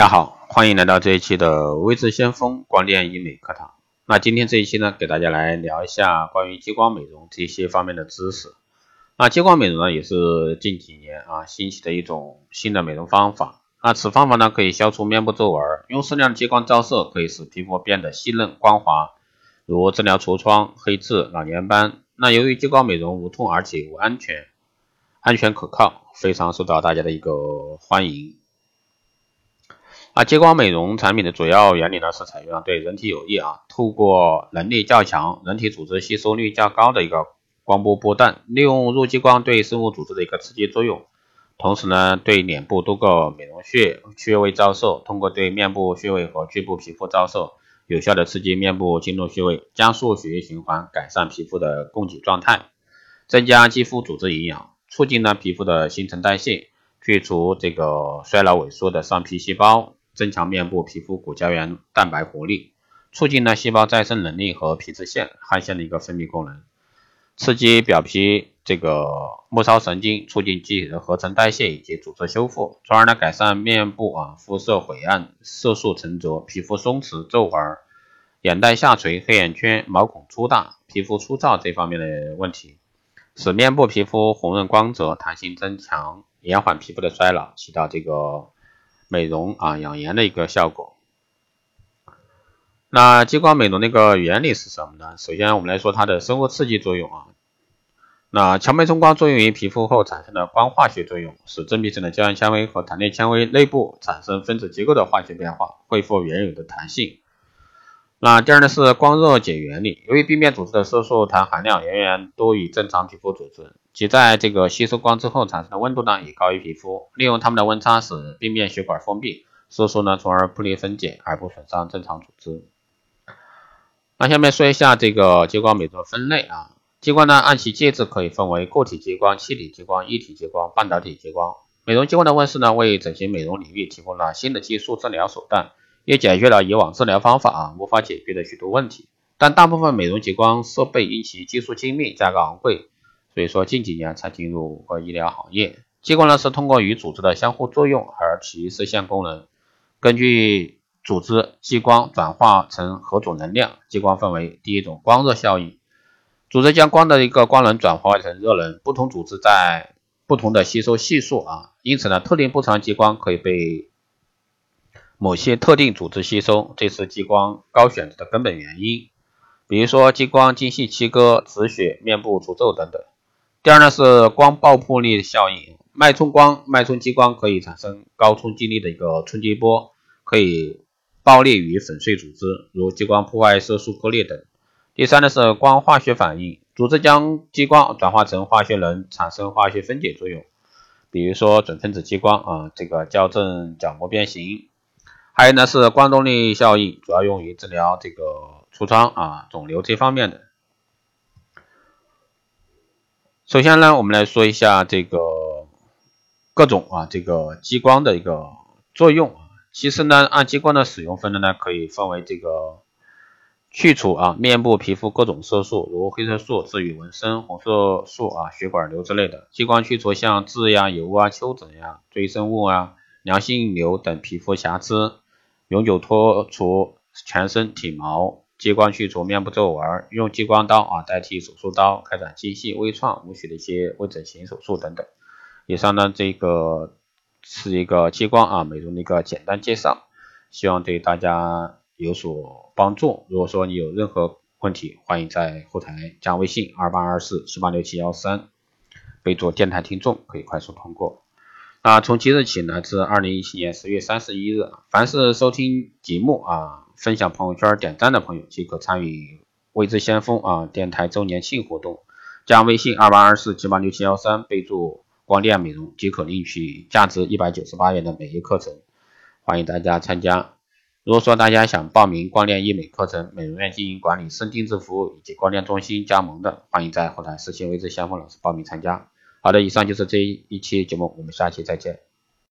大家好，欢迎来到这一期的微智先锋光电医美课堂。那今天这一期呢，给大家来聊一下关于激光美容这些方面的知识。那激光美容呢，也是近几年啊兴起的一种新的美容方法。那此方法呢，可以消除面部皱纹，用适量的激光照射可以使皮肤变得细嫩光滑，如治疗痤疮、黑痣、老年斑。那由于激光美容无痛而且无安全，安全可靠，非常受到大家的一个欢迎。啊，激光美容产品的主要原理呢是采用对人体有益啊，透过能力较强、人体组织吸收率较高的一个光波波段，利用入激光对生物组织的一个刺激作用，同时呢对脸部多个美容穴穴位照射，通过对面部穴位和局部皮肤照射，有效的刺激面部经络穴位，加速血液循环，改善皮肤的供给状态，增加肌肤组织营养，促进呢皮肤的新陈代谢，去除这个衰老萎缩的上皮细胞。增强面部皮肤骨胶原蛋白活力，促进呢细胞再生能力和皮脂腺、汗腺的一个分泌功能，刺激表皮这个末梢神经，促进机体的合成代谢以及组织修复，从而呢改善面部啊肤色晦暗、色素沉着、皮肤松弛、皱纹、眼袋下垂、黑眼圈、毛孔粗大、皮肤粗糙这方面的问题，使面部皮肤红润光泽、弹性增强，延缓皮肤的衰老，起到这个。美容啊，养颜的一个效果。那激光美容那个原理是什么呢？首先我们来说它的生物刺激作用啊。那强脉冲光作用于皮肤后产生的光化学作用，使真皮层的胶原纤维和弹力纤维内部产生分子结构的化学变化，恢复原有的弹性。那第二呢是光热解原理，由于病变组织的色素糖含量远远多于正常皮肤组织。其在这个吸收光之后产生的温度呢，也高于皮肤。利用它们的温差使病变血管封闭，色素呢从而不利分解，而不损伤正常组织。那下面说一下这个激光美容分类啊。激光呢按其介质可以分为固体激光、气体激光、液体激光、半导体激光。美容激光的问世呢，为整形美容领域提供了新的技术治疗手段，也解决了以往治疗方法啊无法解决的许多问题。但大部分美容激光设备因其技术精密、价格昂贵。所以说近几年才进入个医疗行业。激光呢是通过与组织的相互作用而起实现功能。根据组织激光转化成何种能量，激光分为第一种光热效应，组织将光的一个光能转化成热能，不同组织在不同的吸收系数啊，因此呢特定波长激光可以被某些特定组织吸收，这是激光高选择的根本原因。比如说激光精细切割、止血、面部除皱等等。第二呢是光爆破力效应，脉冲光、脉冲激光可以产生高冲击力的一个冲击波，可以爆裂与粉碎组织，如激光破坏色素颗粒等。第三呢是光化学反应，组织将激光转化成化学能，产生化学分解作用，比如说准分子激光啊，这个矫正角膜变形。还有呢是光动力效应，主要用于治疗这个痤疮啊、肿瘤这方面的。首先呢，我们来说一下这个各种啊这个激光的一个作用。其实呢，按激光的使用分类呢，可以分为这个去除啊面部皮肤各种色素，如黑色素、治愈纹身、红色素啊、血管瘤之类的。激光去除像痣呀、油啊、丘疹呀、赘生物啊、良性瘤等皮肤瑕疵，永久脱除全身体毛。激光去除面部皱纹，用激光刀啊代替手术刀开展精细微创无血的一些微整形手术等等。以上呢这个是一个激光啊美容的一个简单介绍，希望对大家有所帮助。如果说你有任何问题，欢迎在后台加微信二八二四七八六七幺三，备注电台听众可以快速通过。那，从即日起呢至二零一七年十月三十一日，凡是收听节目啊。分享朋友圈点赞的朋友即可参与未知先锋啊电台周年庆活动，加微信二八二四七八六七幺三，备注光电美容即可领取价值一百九十八元的美业课程，欢迎大家参加。如果说大家想报名光电医美课程、美容院经营管理、深定制服务以及光电中心加盟的，欢迎在后台私信未知先锋老师报名参加。好的，以上就是这一期节目，我们下期再见。